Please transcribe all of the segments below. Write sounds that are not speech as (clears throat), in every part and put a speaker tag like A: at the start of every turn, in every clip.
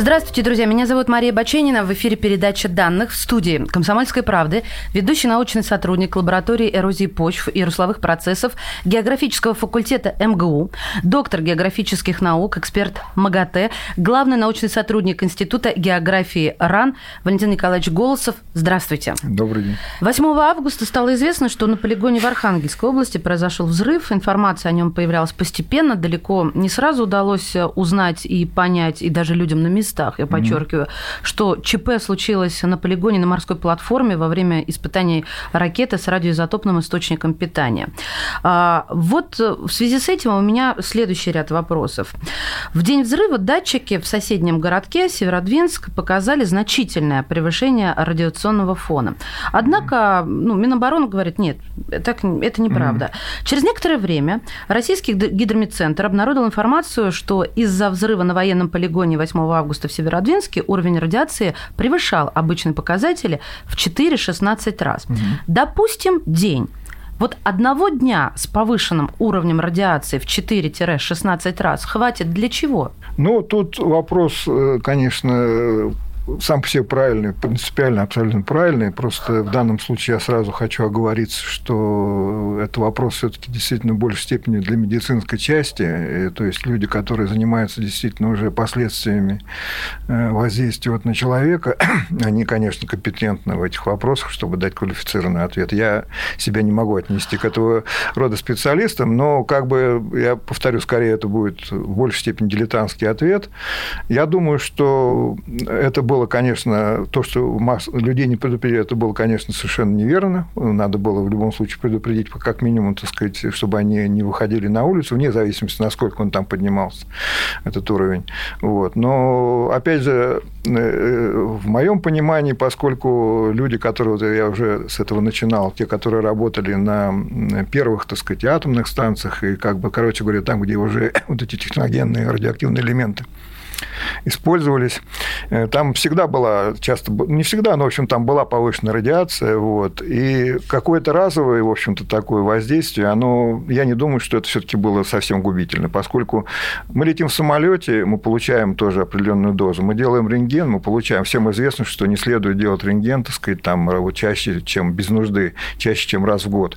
A: Здравствуйте, друзья. Меня зовут Мария Баченина. В эфире передача данных в студии «Комсомольской правды». Ведущий научный сотрудник лаборатории эрозии почв и русловых процессов географического факультета МГУ, доктор географических наук, эксперт МАГАТЭ, главный научный сотрудник Института географии РАН Валентин Николаевич Голосов. Здравствуйте.
B: Добрый день.
A: 8 августа стало известно, что на полигоне в Архангельской области произошел взрыв. Информация о нем появлялась постепенно, далеко не сразу удалось узнать и понять, и даже людям на местах местах, я подчеркиваю, mm-hmm. что ЧП случилось на полигоне на морской платформе во время испытаний ракеты с радиоизотопным источником питания. А, вот в связи с этим у меня следующий ряд вопросов. В день взрыва датчики в соседнем городке Северодвинск показали значительное превышение радиационного фона. Однако ну, Минобороны говорит, нет, так, это неправда. Mm-hmm. Через некоторое время российский гидромедцентр обнародовал информацию, что из-за взрыва на военном полигоне 8 августа августа в Северодвинске уровень радиации превышал обычные показатели в 4-16 раз. Угу. Допустим, день. Вот одного дня с повышенным уровнем радиации в 4-16 раз хватит для чего?
B: Ну, тут вопрос, э, конечно, сам по себе правильный, принципиально абсолютно правильный. Просто в данном случае я сразу хочу оговориться, что это вопрос все-таки действительно в большей степени для медицинской части. То есть люди, которые занимаются действительно уже последствиями э, воздействия вот на человека, (clears throat) они, конечно, компетентны в этих вопросах, чтобы дать квалифицированный ответ. Я себя не могу отнести к этого рода специалистам, но как бы, я повторю, скорее это будет в большей степени дилетантский ответ. Я думаю, что это было, конечно, то, что масс... людей не предупредили, это было, конечно, совершенно неверно. Надо было в любом случае предупредить, как минимум, так сказать, чтобы они не выходили на улицу, вне зависимости, насколько он там поднимался, этот уровень. Вот. Но, опять же, э, в моем понимании, поскольку люди, которые, вот я уже с этого начинал, те, которые работали на первых, так сказать, атомных станциях, и, как бы, короче говоря, там, где уже (coughs) вот эти техногенные радиоактивные элементы использовались. Э, там всегда была, часто, не всегда, но, в общем, там была повышенная радиация, вот, и какое-то разовое, в общем-то, такое воздействие, оно, я не думаю, что это все таки было совсем губительно, поскольку мы летим в самолете, мы получаем тоже определенную дозу, мы делаем рентген, мы получаем, всем известно, что не следует делать рентген, так сказать, там, вот, чаще, чем без нужды, чаще, чем раз в год,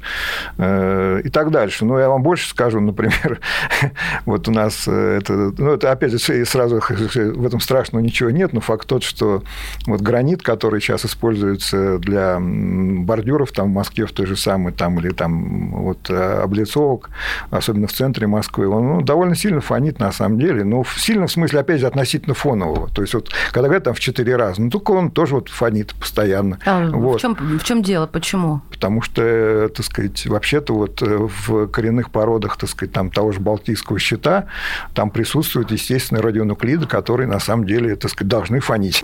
B: э, и так дальше. Но я вам больше скажу, (laughs) например, вот у нас э, это, ну, это опять же сразу в этом страшного ничего нет, но факт тот, что вот гранит, который сейчас используется для бордюров там в Москве в той же самой, там, или там вот э, облицовок, особенно в центре Москвы, он ну, довольно сильно фонит на самом деле, но в сильном смысле, опять же, относительно фонового. То есть, вот, когда говорят там в четыре раза, ну, только он тоже вот фонит постоянно.
A: А вот. в, чем, в чем дело? Почему?
B: Потому что, так сказать, вообще-то вот э, в коренных породах, так сказать, там того же Балтийского щита, там присутствуют, естественно, радионуклиды, которые на самом деле, так сказать, должны фонить.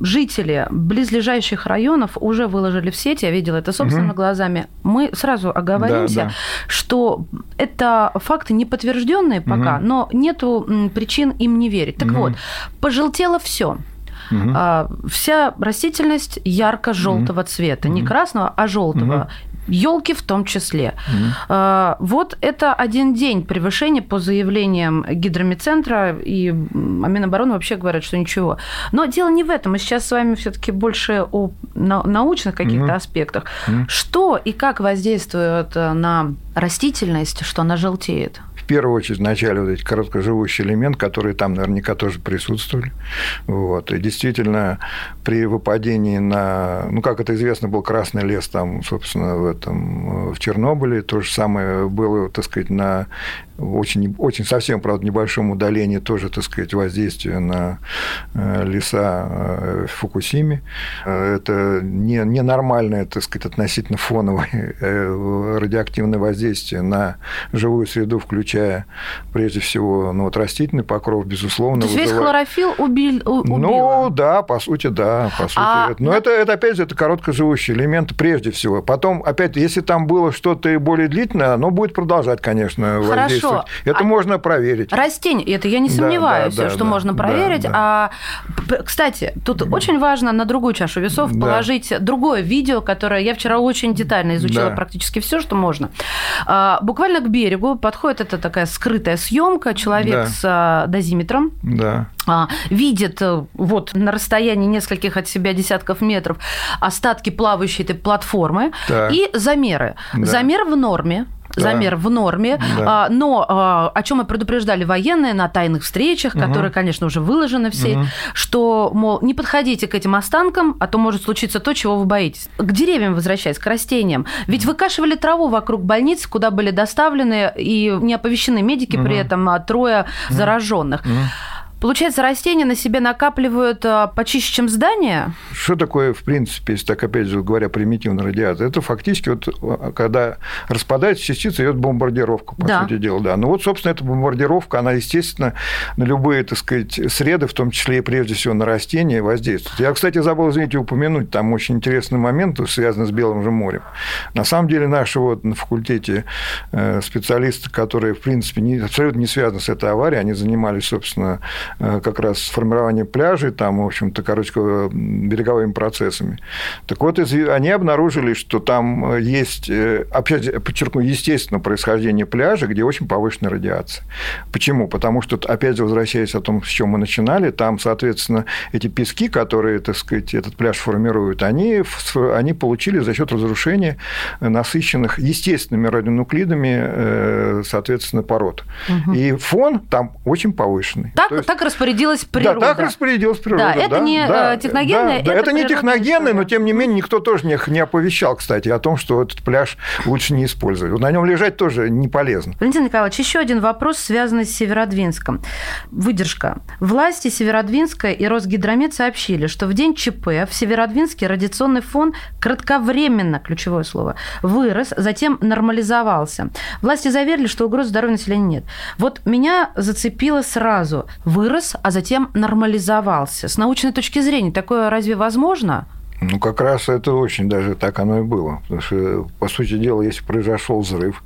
A: Жители близлежащих районов уже выложили в сеть, я видела это собственными угу. глазами. Мы сразу оговоримся, да, да. что это факты не подтвержденные пока, угу. но нету причин им не верить. Так угу. вот, пожелтело все. Угу. Вся растительность ярко-желтого угу. цвета, не красного, а желтого. Елки в том числе. Mm-hmm. Вот это один день превышения по заявлениям гидромедцентра, и Минобороны вообще говорят, что ничего. Но дело не в этом. Мы сейчас с вами все-таки больше о научных каких-то mm-hmm. аспектах. Mm-hmm. Что и как воздействует на растительность, что она желтеет?
B: первую очередь вначале вот эти короткоживущие элементы, которые там наверняка тоже присутствовали. Вот. И действительно, при выпадении на... Ну, как это известно, был красный лес там, собственно, в, этом, в Чернобыле. То же самое было, так сказать, на очень, очень совсем, правда, небольшом удалении тоже, так сказать, воздействие на э, леса э, в Фукусиме. Э, это не, ненормальное, так сказать, относительно фоновое (laughs) радиоактивное воздействие на живую среду, включая, прежде всего, ну, вот растительный покров, безусловно.
A: То есть вызывает... весь хлорофилл убил, убило?
B: Ну, да, по сути, да. По сути, а... Но это, это, опять же, это короткоживущий элемент прежде всего. Потом, опять, если там было что-то более длительное, оно будет продолжать, конечно,
A: Хорошо,
B: действовать. Это а... можно проверить.
A: Растения, это я не сомневаюсь, да, да, что да, можно проверить. А, кстати, тут очень важно на другую чашу весов положить другое видео, которое я вчера очень детально изучила практически все, что можно. А, буквально к берегу подходит эта такая скрытая съемка, человек с а, дозиметром.
B: Да
A: видит э, вот на расстоянии нескольких от себя десятков метров остатки плавающей этой платформы так. и замеры. Да. Замер в норме. Замер в норме, да. но а, о чем мы предупреждали военные на тайных встречах, угу. которые, конечно, уже выложены все, угу. что, мол, не подходите к этим останкам, а то может случиться то, чего вы боитесь. К деревьям возвращаясь, к растениям. Ведь выкашивали траву вокруг больниц, куда были доставлены и не оповещены медики угу. при этом а трое угу. зараженных. Угу. Получается, растения на себе накапливают а, почище, чем здания?
B: Что такое, в принципе, если так, опять же, говоря, примитивная радиация? Это фактически, вот, а, когда распадается частица, идет бомбардировка, по да. сути дела. Да. Ну вот, собственно, эта бомбардировка, она, естественно, на любые, так сказать, среды, в том числе и прежде всего на растения, воздействует. Я, кстати, забыл, извините, упомянуть, там очень интересный момент, связанный с Белым же морем. На самом деле, наши вот на факультете э, специалисты, которые, в принципе, не, абсолютно не связаны с этой аварией, они занимались, собственно, как раз формирование пляжей, там, в общем-то, короче, береговыми процессами. Так вот, они обнаружили, что там э, есть, э, опять подчеркну, естественно, происхождение пляжа, где очень повышенная радиация. Почему? Потому что, опять же, возвращаясь о том, с чем мы начинали, там, соответственно, эти пески, которые, так сказать, этот пляж формируют, они, они получили за счет разрушения насыщенных естественными радионуклидами, соответственно, пород. Угу. И фон там очень повышенный.
A: Так, есть... так распорядилась природа.
B: Да, так распорядилась природа.
A: Да, это
B: да,
A: не
B: да,
A: э, техногенное,
B: да, это, это не техногенное, но тем не менее никто тоже не, не оповещал, кстати, о том, что этот пляж лучше не использовать. На нем лежать тоже не полезно.
A: Валентин Николаевич, еще один вопрос, связанный с Северодвинском. Выдержка. Власти Северодвинска и Росгидромет сообщили, что в день ЧП в Северодвинске радиационный фон кратковременно, ключевое слово, вырос, затем нормализовался. Власти заверили, что угроз здоровью населения нет. Вот меня зацепило сразу. Вырос вырос, а затем нормализовался. С научной точки зрения такое разве возможно?
B: Ну, как раз это очень даже так оно и было. Потому что, по сути дела, если произошел взрыв,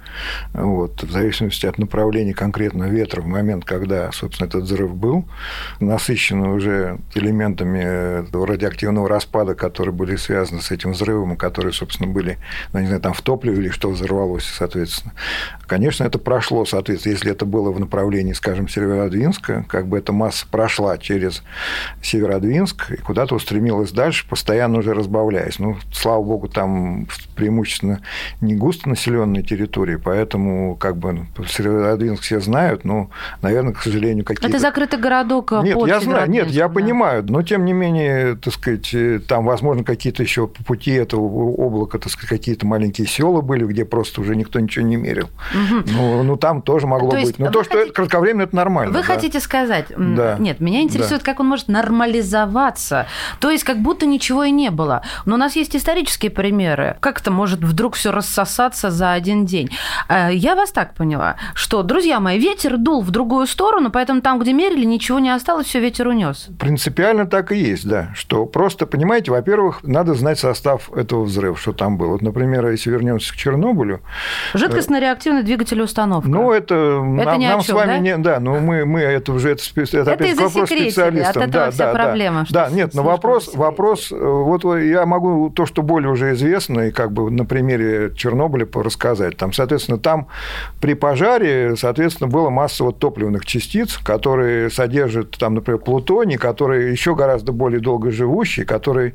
B: вот, в зависимости от направления конкретно ветра в момент, когда, собственно, этот взрыв был, насыщенный уже элементами радиоактивного распада, которые были связаны с этим взрывом, которые, собственно, были, ну, не знаю, там в топливе или что взорвалось, соответственно. Конечно, это прошло, соответственно, если это было в направлении, скажем, Северодвинска, как бы эта масса прошла через Северодвинск и куда-то устремилась дальше, постоянно уже разбавляясь. Ну, слава богу, там преимущественно не густонаселенные территории, поэтому как бы Северодвинск все знают, но, наверное, к сожалению, какие-то...
A: Это закрытый городок
B: Нет, я знаю, нет, я да. понимаю, но тем не менее, так сказать, там, возможно, какие-то еще по пути этого облака, так сказать, какие-то маленькие села были, где просто уже никто ничего не мерил. Угу. Ну, ну, там тоже могло то быть. Но то, что хотите... это кратковременно, это нормально.
A: Вы
B: да.
A: хотите сказать... Да. Нет, меня интересует, да. как он может нормализоваться. То есть, как будто ничего и не было. Но у нас есть исторические примеры. Как это может вдруг все рассосаться за один день? Э, я вас так поняла, что, друзья мои, ветер дул в другую сторону, поэтому там, где мерили, ничего не осталось, все ветер унес.
B: Принципиально так и есть, да. Что просто, понимаете, во-первых, надо знать состав этого взрыва, что там было. Вот, например, если вернемся к Чернобылю.
A: Жидкостно-реактивный двигатель установка.
B: Ну, это, это нам, нам чем, с вами да? не. Да, ну мы, мы это уже это, это, это опять вопрос специалистам.
A: От этого
B: да,
A: вся
B: да,
A: проблема.
B: Да, да нет, но вопрос, вопрос, э, вот я могу то, что более уже известно, и как бы на примере Чернобыля рассказать. Там, соответственно, там при пожаре, соответственно, было масса вот топливных частиц, которые содержат, там, например, плутоний, который еще гораздо более долгоживущий, который,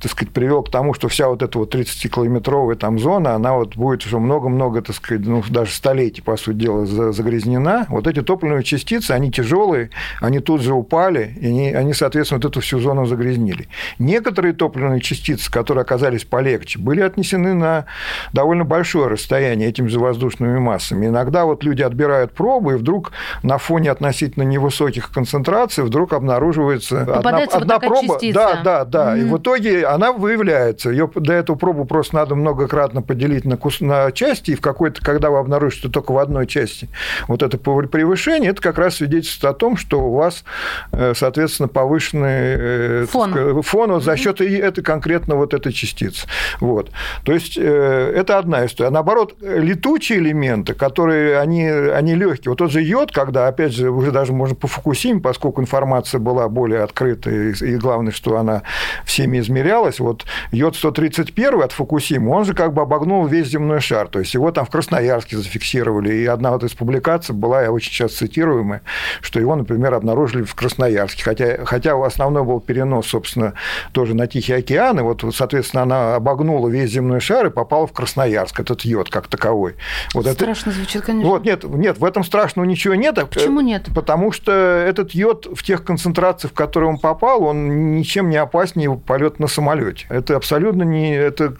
B: так сказать, привел к тому, что вся вот эта вот 30-километровая там зона, она вот будет уже много-много, так сказать, ну, даже столетий, по сути дела, загрязнена. Вот эти топливные частицы, они тяжелые, они тут же упали, и они, они соответственно, вот эту всю зону загрязнили. Некоторые топливные частицы, которые оказались полегче, были отнесены на довольно большое расстояние этими же воздушными массами. Иногда вот люди отбирают пробы, и вдруг на фоне относительно невысоких концентраций вдруг обнаруживается
A: Попадается одна,
B: одна проба.
A: Частица.
B: Да, да, да. Mm-hmm. И в итоге она выявляется. Ее до эту пробу просто надо многократно поделить на, кус... на части, и в какой-то, когда вы обнаружите, что только в одной части вот это превышение, это как раз свидетельствует о том, что у вас, э, соответственно, повышенный э, фон, сказать, фон вот за счет mm-hmm. Этой конкретно вот этой частицы. Вот. То есть э, это одна история. А наоборот, летучие элементы, которые они, они легкие. Вот тот же йод, когда, опять же, уже даже можно по Фукусиме, поскольку информация была более открытая, и главное, что она всеми измерялась, вот йод 131 от Фукусимы, он же как бы обогнул весь земной шар. То есть его там в Красноярске зафиксировали. И одна вот из публикаций была, я очень сейчас цитируемая, что его, например, обнаружили в Красноярске. Хотя, хотя основной был перенос, собственно, тоже на Тихий океан. И вот, соответственно, она обогнула весь земной шар и попала в Красноярск, этот йод как таковой. Вот
A: Страшно это... звучит, конечно.
B: Вот, нет, нет, в этом страшного ничего нет.
A: Почему нет?
B: Потому что этот йод в тех концентрациях, в которые он попал, он ничем не опаснее полет на самолете. Это абсолютно не... Это...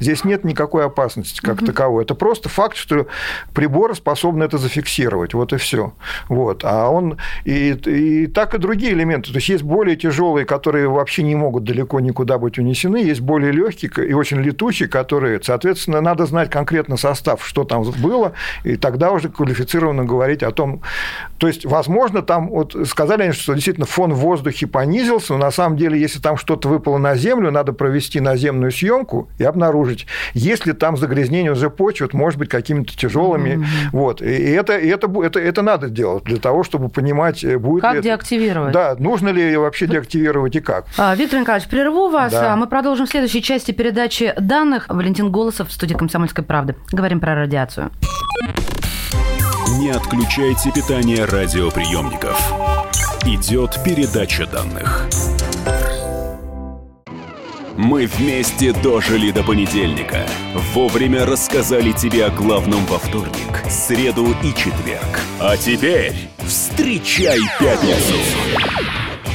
B: Здесь нет никакой опасности как угу. таковой. Это просто факт, что приборы способны это зафиксировать. Вот и все. Вот. А он... И, и так и другие элементы. То есть есть более тяжелые, которые вообще не могут далеко никуда быть унесены, есть более легкие и очень летучие, которые, соответственно, надо знать конкретно состав, что там было, и тогда уже квалифицированно говорить о том, то есть, возможно, там вот сказали они, что действительно фон в воздухе понизился, но на самом деле, если там что-то выпало на землю, надо провести наземную съемку и обнаружить, есть ли там загрязнение уже почвы, может быть, какими-то тяжелыми. Mm-hmm. Вот. И это, и это, это, это надо делать для того, чтобы понимать, э, будет
A: как
B: ли
A: деактивировать.
B: Да, нужно ли вообще деактивировать и как.
A: А, Виктор Николаевич, прерву вас. Да. А мы продолжим в следующей части передачи данных. Валентин Голосов в студии «Комсомольской правды». Говорим про радиацию.
C: Не отключайте питание радиоприемников. Идет передача данных. Мы вместе дожили до понедельника. Вовремя рассказали тебе о главном во вторник, среду и четверг. А теперь встречай пятницу!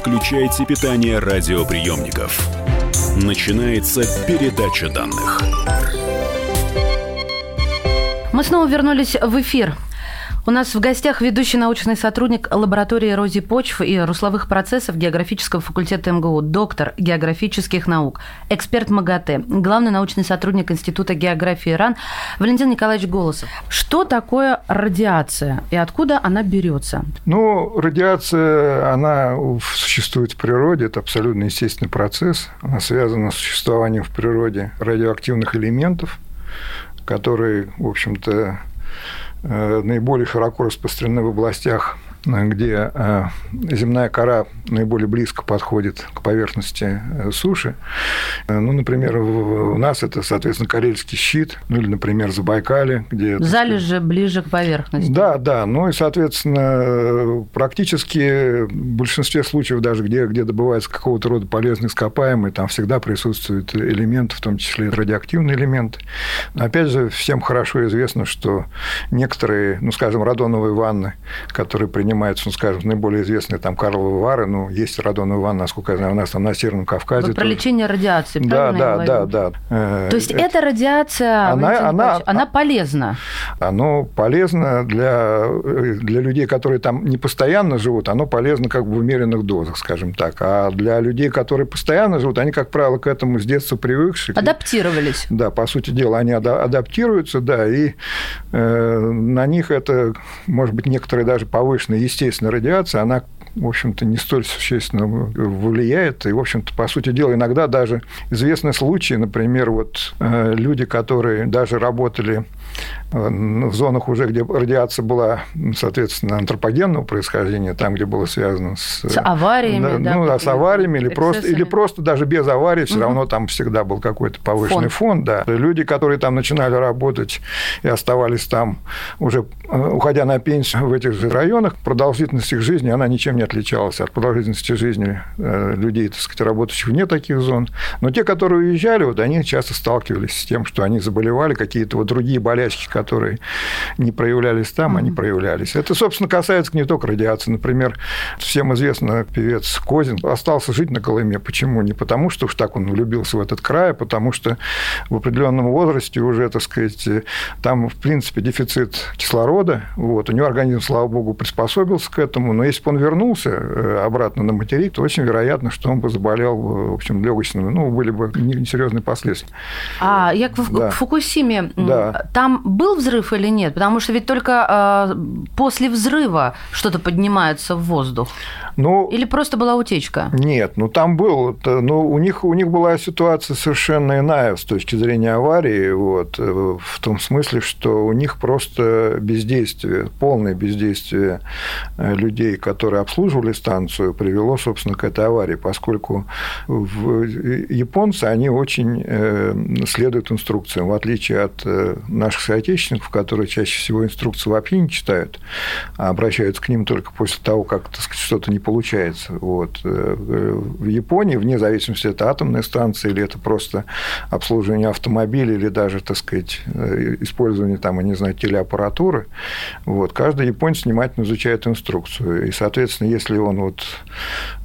C: Не отключайте питание радиоприемников. Начинается передача данных.
A: Мы снова вернулись в эфир. У нас в гостях ведущий научный сотрудник лаборатории эрозии почв и русловых процессов географического факультета МГУ, доктор географических наук, эксперт МАГАТЭ, главный научный сотрудник Института географии РАН Валентин Николаевич Голосов. Что такое радиация и откуда она берется?
B: Ну, радиация, она существует в природе, это абсолютно естественный процесс. Она связана с существованием в природе радиоактивных элементов, которые, в общем-то, наиболее широко распространены в областях где э, земная кора наиболее близко подходит к поверхности э, суши. Э, ну, например, у нас это, соответственно, Карельский щит, ну или, например, Забайкале, где...
A: Залежи ближе к поверхности.
B: Да, да. Ну и, соответственно, практически в большинстве случаев, даже где, где добывается какого-то рода полезный ископаемый, там всегда присутствуют элементы, в том числе радиоактивные элементы. Но, опять же, всем хорошо известно, что некоторые, ну, скажем, радоновые ванны, которые принимают принимаются, ну, скажем, наиболее известные там Карловы Вары, ну, есть радоновый ванна, насколько я знаю, у нас там на Северном Кавказе.
A: Вот про лечение радиации,
B: да, да, да, да,
A: да. То есть эта радиация, она, она, она полезна?
B: Оно полезно для, для людей, которые там не постоянно живут, оно полезно как бы в умеренных дозах, скажем так. А для людей, которые постоянно живут, они, как правило, к этому с детства привыкшие.
A: Адаптировались.
B: Да, по сути дела, они адаптируются, да, и э, на них это, может быть, некоторые даже повышенные естественная радиация, она в общем-то, не столь существенно влияет. И, в общем-то, по сути дела, иногда даже известны случаи, например, вот э, люди, которые даже работали в зонах уже, где радиация была, соответственно, антропогенного происхождения, там, где было связано с...
A: С авариями,
B: да? Ну, да, с авариями, или просто, или просто даже без аварии, все угу. равно там всегда был какой-то повышенный фон. фон, да. Люди, которые там начинали работать и оставались там уже, э, уходя на пенсию в этих же районах, продолжительность их жизни, она ничем не отличалась от продолжительности жизни э, людей, так сказать, работающих вне таких зон. Но те, которые уезжали, вот они часто сталкивались с тем, что они заболевали, какие-то вот другие болячки, которые не проявлялись там, они проявлялись. Это, собственно, касается не только радиации. Например, всем известно, певец Козин остался жить на Колыме. Почему? Не потому, что уж так он влюбился в этот край, а потому что в определенном возрасте уже, так сказать, там, в принципе, дефицит кислорода. Вот. У него организм, слава богу, приспособился к этому. Но если бы он вернулся э, обратно на материк, то очень вероятно, что он бы заболел, в общем, легочными. Ну, были бы несерьезные последствия.
A: А я в да. Фукусиме, да. там был взрыв или нет? Потому что ведь только э, после взрыва что-то поднимается в воздух. Ну, Или просто была утечка?
B: Нет, ну там был. Ну, у них, у них была ситуация совершенно иная с точки зрения аварии, вот, э, в том смысле, что у них просто бездействие, полное бездействие э, людей, которые обслуживали станцию, привело, собственно, к этой аварии, поскольку в... японцы, они очень э, следуют инструкциям, в отличие от наших соотечественников, которые чаще всего инструкции вообще не читают, а обращаются к ним только после того, как что-то не получается. Вот. Э, в Японии, вне зависимости, это атомная станция или это просто обслуживание автомобиля или даже, так сказать, э, использование там, я не знаю, телеаппаратуры, вот, каждый японец внимательно изучает инструкцию. И, соответственно, если он вот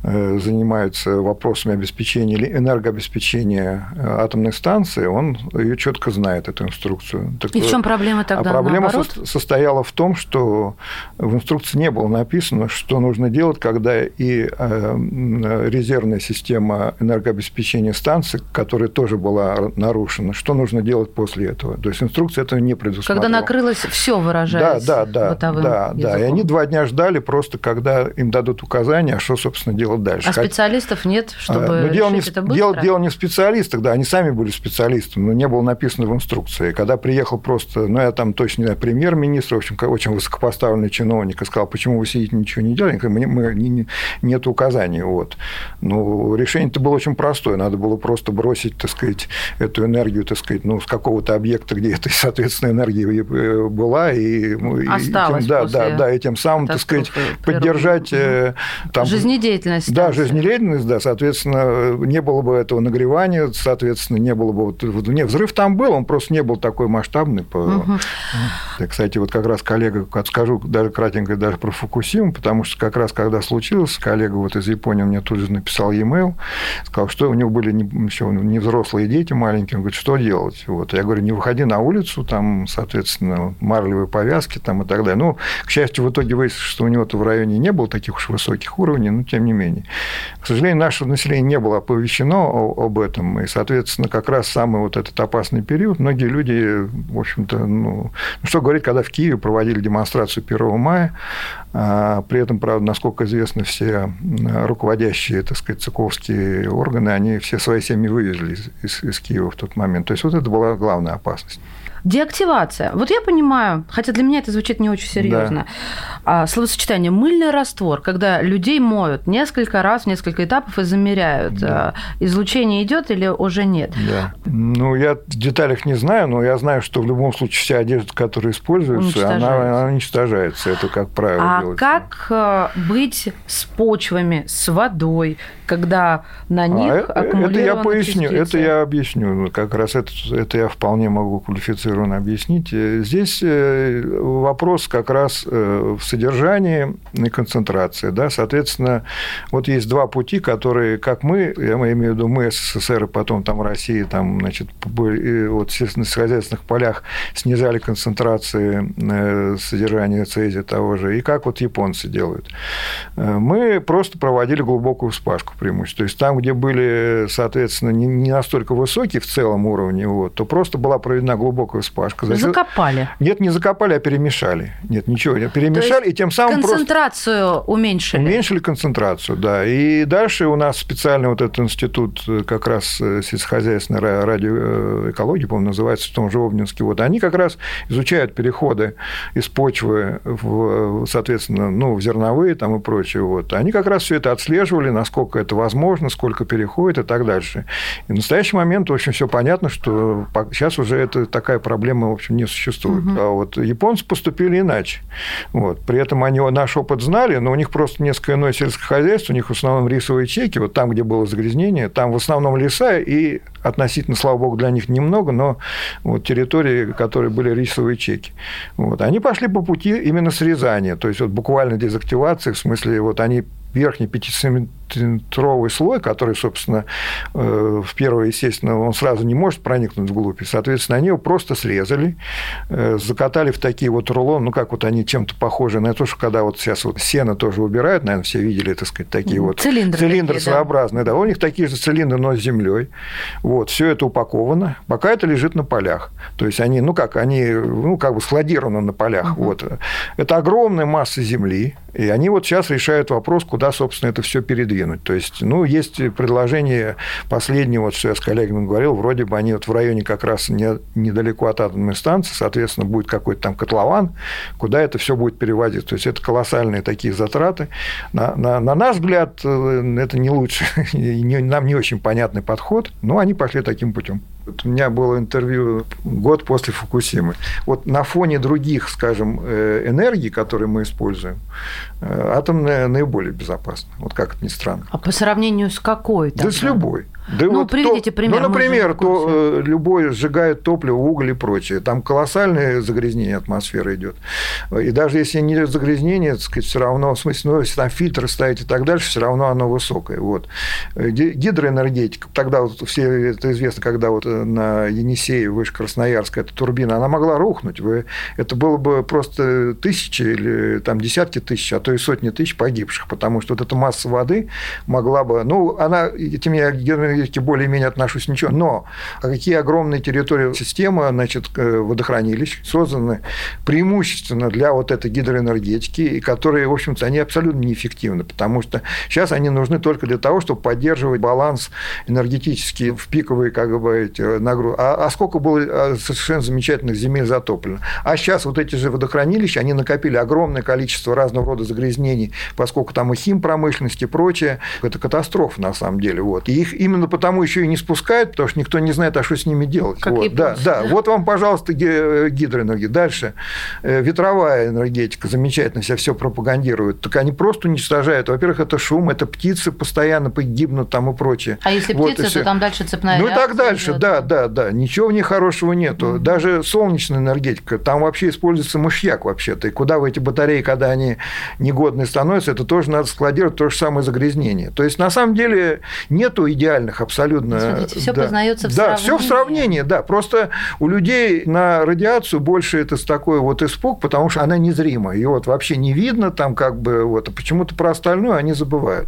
B: э, занимается вопросами обеспечения или энергообеспечения атомной станции, он ее четко знает, эту инструкцию.
A: Так, и в чем проблема тогда?
B: А проблема наоборот? состояла в том, что в инструкции не было написано, что нужно делать, когда и э, резервная система энергообеспечения станции, которая тоже была нарушена. Что нужно делать после этого? То есть инструкция этого не предусматривала.
A: Когда накрылось все выражается
B: да, да, да, да, языком. да. И они два дня ждали просто, когда им дадут указания, что, собственно, делать дальше.
A: А специалистов нет, чтобы а,
B: ну, дело не, это быстро? Дело, дело не в специалистах, да, они сами были специалистами, но не было написано в инструкции. Когда приехал просто, ну, я там точно не знаю, премьер-министр, в общем, очень высокопоставленный чиновник, и сказал, почему вы сидите, ничего не делаете, мы, мы не, нет указаний. Вот. Ну, решение-то было очень простое. Надо было просто бросить, так сказать, эту энергию, так сказать, ну, с какого-то объекта, где эта, (laughs) соответственно, энергия э, была. И,
A: Осталось
B: и тем, да, да, да, и тем самым, так сказать, поддержать... Угу.
A: Там, жизнедеятельность.
B: Да, жизнедеятельность, да, соответственно, не было бы этого нагревания, соответственно, не было бы... Вот, не, взрыв там был, он просто не был такой масштабный. По... Угу. Кстати, вот как раз коллега, скажу даже кратенько даже про Фукусиму, потому что как раз когда случилось, коллега вот из Японии мне тут же написал e-mail, сказал, что у него были не, еще не взрослые дети маленькие, он говорит, что делать? Вот. Я говорю, не выходи на улицу, там, соответственно, марлевые повязки там и так далее. Ну, к счастью, в итоге выяснилось, что у него-то в районе не было таких уж высоких уровней, но тем не менее. К сожалению, наше население не было оповещено об этом, и, соответственно, как раз самый вот этот опасный период, многие люди, в общем-то, ну, ну что говорить, когда в Киеве проводили демонстрацию 1 мая, а при этом, правда, насколько известно, все руководящие, так сказать, цыковские органы, они все свои семьи вывезли из, из, из Киева в тот момент. То есть вот это была главная опасность.
A: Деактивация. Вот я понимаю, хотя для меня это звучит не очень серьезно. Да. Словосочетание мыльный раствор, когда людей моют несколько раз, несколько этапов и замеряют, да. А, излучение идет или уже нет.
B: Да. Ну, я в деталях не знаю, но я знаю, что в любом случае вся одежда, которая используется, она, она уничтожается. Это как правило.
A: А делается. как э, быть с почвами, с водой, когда на них а, аккумулированы
B: Это я поясню, частицы? это я объясню. Как раз это, это я вполне могу квалифицировать Ирон, объяснить. Здесь э, вопрос как раз э, в содержании и концентрации. Да? Соответственно, вот есть два пути, которые, как мы, я имею в виду мы, СССР, и потом там Россия, там, значит, вот в сельскохозяйственных полях снижали концентрации э, содержания цезия того же, и как вот японцы делают. Мы просто проводили глубокую вспашку преимущественно. То есть там, где были, соответственно, не настолько высокие в целом уровне, вот, то просто была проведена глубокая вспашка.
A: Значит, закопали?
B: Нет, не закопали, а перемешали. Нет, ничего, перемешали, и тем самым
A: концентрацию
B: просто...
A: уменьшили?
B: Уменьшили концентрацию, да. И дальше у нас специальный вот этот институт э, как раз э, сельскохозяйственной радиоэкологии, по-моему, называется, в том же Обнинске. Вот они как раз изучают переходы из почвы в, соответственно, ну, в зерновые там и прочее. Вот. Они как раз все это отслеживали, насколько это возможно, сколько переходит и так дальше. И в настоящий момент, в общем, все понятно, что сейчас уже это такая проблемы, в общем, не существует. Угу. А вот японцы поступили иначе. Вот. При этом они наш опыт знали, но у них просто несколько иное сельское хозяйство, у них в основном рисовые чеки, вот там, где было загрязнение, там в основном леса и относительно, слава богу, для них немного, но вот территории, которые были рисовые чеки. Вот. Они пошли по пути именно срезания, то есть вот буквально дезактивации, в смысле, вот они верхний 5-сантиметровый слой, который, собственно, э, в первое, естественно, он сразу не может проникнуть вглубь, и, соответственно, они его просто срезали, э, закатали в такие вот рулоны, ну, как вот они чем-то похожи на то, что когда вот сейчас вот сено тоже убирают, наверное, все видели, так сказать, такие вот
A: цилиндры,
B: цилиндры
A: такие,
B: своеобразные, да. да, у них такие же цилиндры, но с землей. Вот, все это упаковано, пока это лежит на полях. То есть они, ну как, они, ну, как бы складированы на полях. Угу. Вот. Это огромная масса земли, и они вот сейчас решают вопрос, куда, собственно, это все передвинуть. То есть, ну, есть предложение последнее, вот что я с коллегами говорил, вроде бы они вот в районе как раз не, недалеко от атомной станции, соответственно, будет какой-то там котлован, куда это все будет переводиться. То есть, это колоссальные такие затраты. На, на, на наш взгляд, э, это не лучше, (laughs) нам не очень понятный подход, но они пошли таким путем. Вот у меня было интервью год после Фукусимы. Вот на фоне других, скажем, э, энергий, которые мы используем, э, атомная наиболее безопасна. Вот как это ни странно.
A: А по сравнению с какой?
B: Тогда? Да с любой.
A: Да ну, вот приведите
B: то,
A: пример.
B: Ну, например, то, э, любой сжигает топливо, уголь и прочее. Там колоссальное загрязнение атмосферы идет. И даже если не загрязнение, так сказать, все равно, в смысле, ну, если там фильтры ставить и так дальше, все равно оно высокое. Вот. Гидроэнергетика. Тогда вот все это известно, когда вот на Енисее, выше Красноярска, эта турбина, она могла рухнуть. Вы, это было бы просто тысячи или там десятки тысяч, а то и сотни тысяч погибших, потому что вот эта масса воды могла бы... Ну, она, тем не менее, энергетике более-менее отношусь ничего. Но какие огромные территории системы значит, э, водохранилищ созданы преимущественно для вот этой гидроэнергетики, и которые, в общем-то, они абсолютно неэффективны, потому что сейчас они нужны только для того, чтобы поддерживать баланс энергетический в пиковые как бы, эти нагрузки. А, а сколько было а, совершенно замечательных земель затоплено. А сейчас вот эти же водохранилища, они накопили огромное количество разного рода загрязнений, поскольку там и химпромышленность и прочее. Это катастрофа на самом деле. Вот. И их именно потому еще и не спускают, потому что никто не знает, а что с ними делать.
A: Как
B: вот, да, да. Вот вам, пожалуйста, гидроэнергия. Дальше. Э, ветровая энергетика замечательно себя все пропагандирует. Так они просто уничтожают. Во-первых, это шум, это птицы постоянно погибнут там и прочее.
A: А если вот, птицы, то там дальше цепная
B: Ну и так дальше, идет. да, да, да. Ничего в них хорошего нету. Даже солнечная энергетика, там вообще используется мышьяк вообще-то. И куда в эти батареи, когда они негодные становятся, это тоже надо складировать то же самое загрязнение. То есть, на самом деле, нету идеальных абсолютно.
A: Смотрите, все да. познается в
B: да,
A: сравнении.
B: все в сравнении, да. Просто у людей на радиацию больше это такой вот испуг, потому что она незрима. Ее вот вообще не видно там как бы вот, а почему-то про остальное они забывают.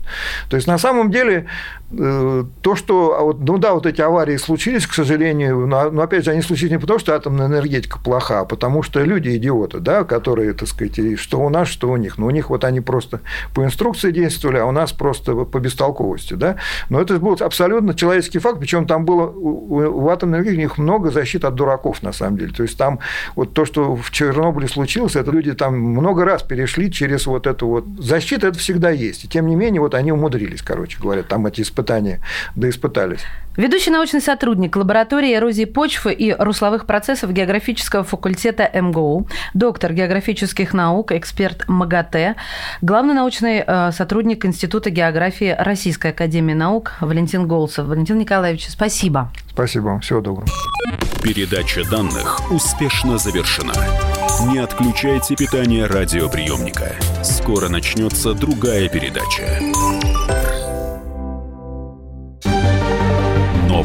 B: То есть на самом деле то, что, а ну да, вот эти аварии случились, к сожалению, но, опять же они случились не потому, что атомная энергетика плоха, а потому что люди идиоты, да, которые, так сказать, что у нас, что у них. Но у них вот они просто по инструкции действовали, а у нас просто по бестолковости, да. Но это был абсолютно человеческий факт, причем там было у атомной энергии у них много защит от дураков, на самом деле. То есть там вот то, что в Чернобыле случилось, это люди там много раз перешли через вот эту вот защиту, это всегда есть. И тем не менее, вот они умудрились, короче говоря, там эти испытания, да испытались.
A: Ведущий научный сотрудник лаборатории эрозии почвы и русловых процессов географического факультета МГУ, доктор географических наук, эксперт МАГАТЭ, главный научный э, сотрудник Института географии Российской академии наук Валентин Голцев. Валентин Николаевич, спасибо.
B: Спасибо вам. Всего доброго.
C: Передача данных успешно завершена. Не отключайте питание радиоприемника. Скоро начнется другая передача.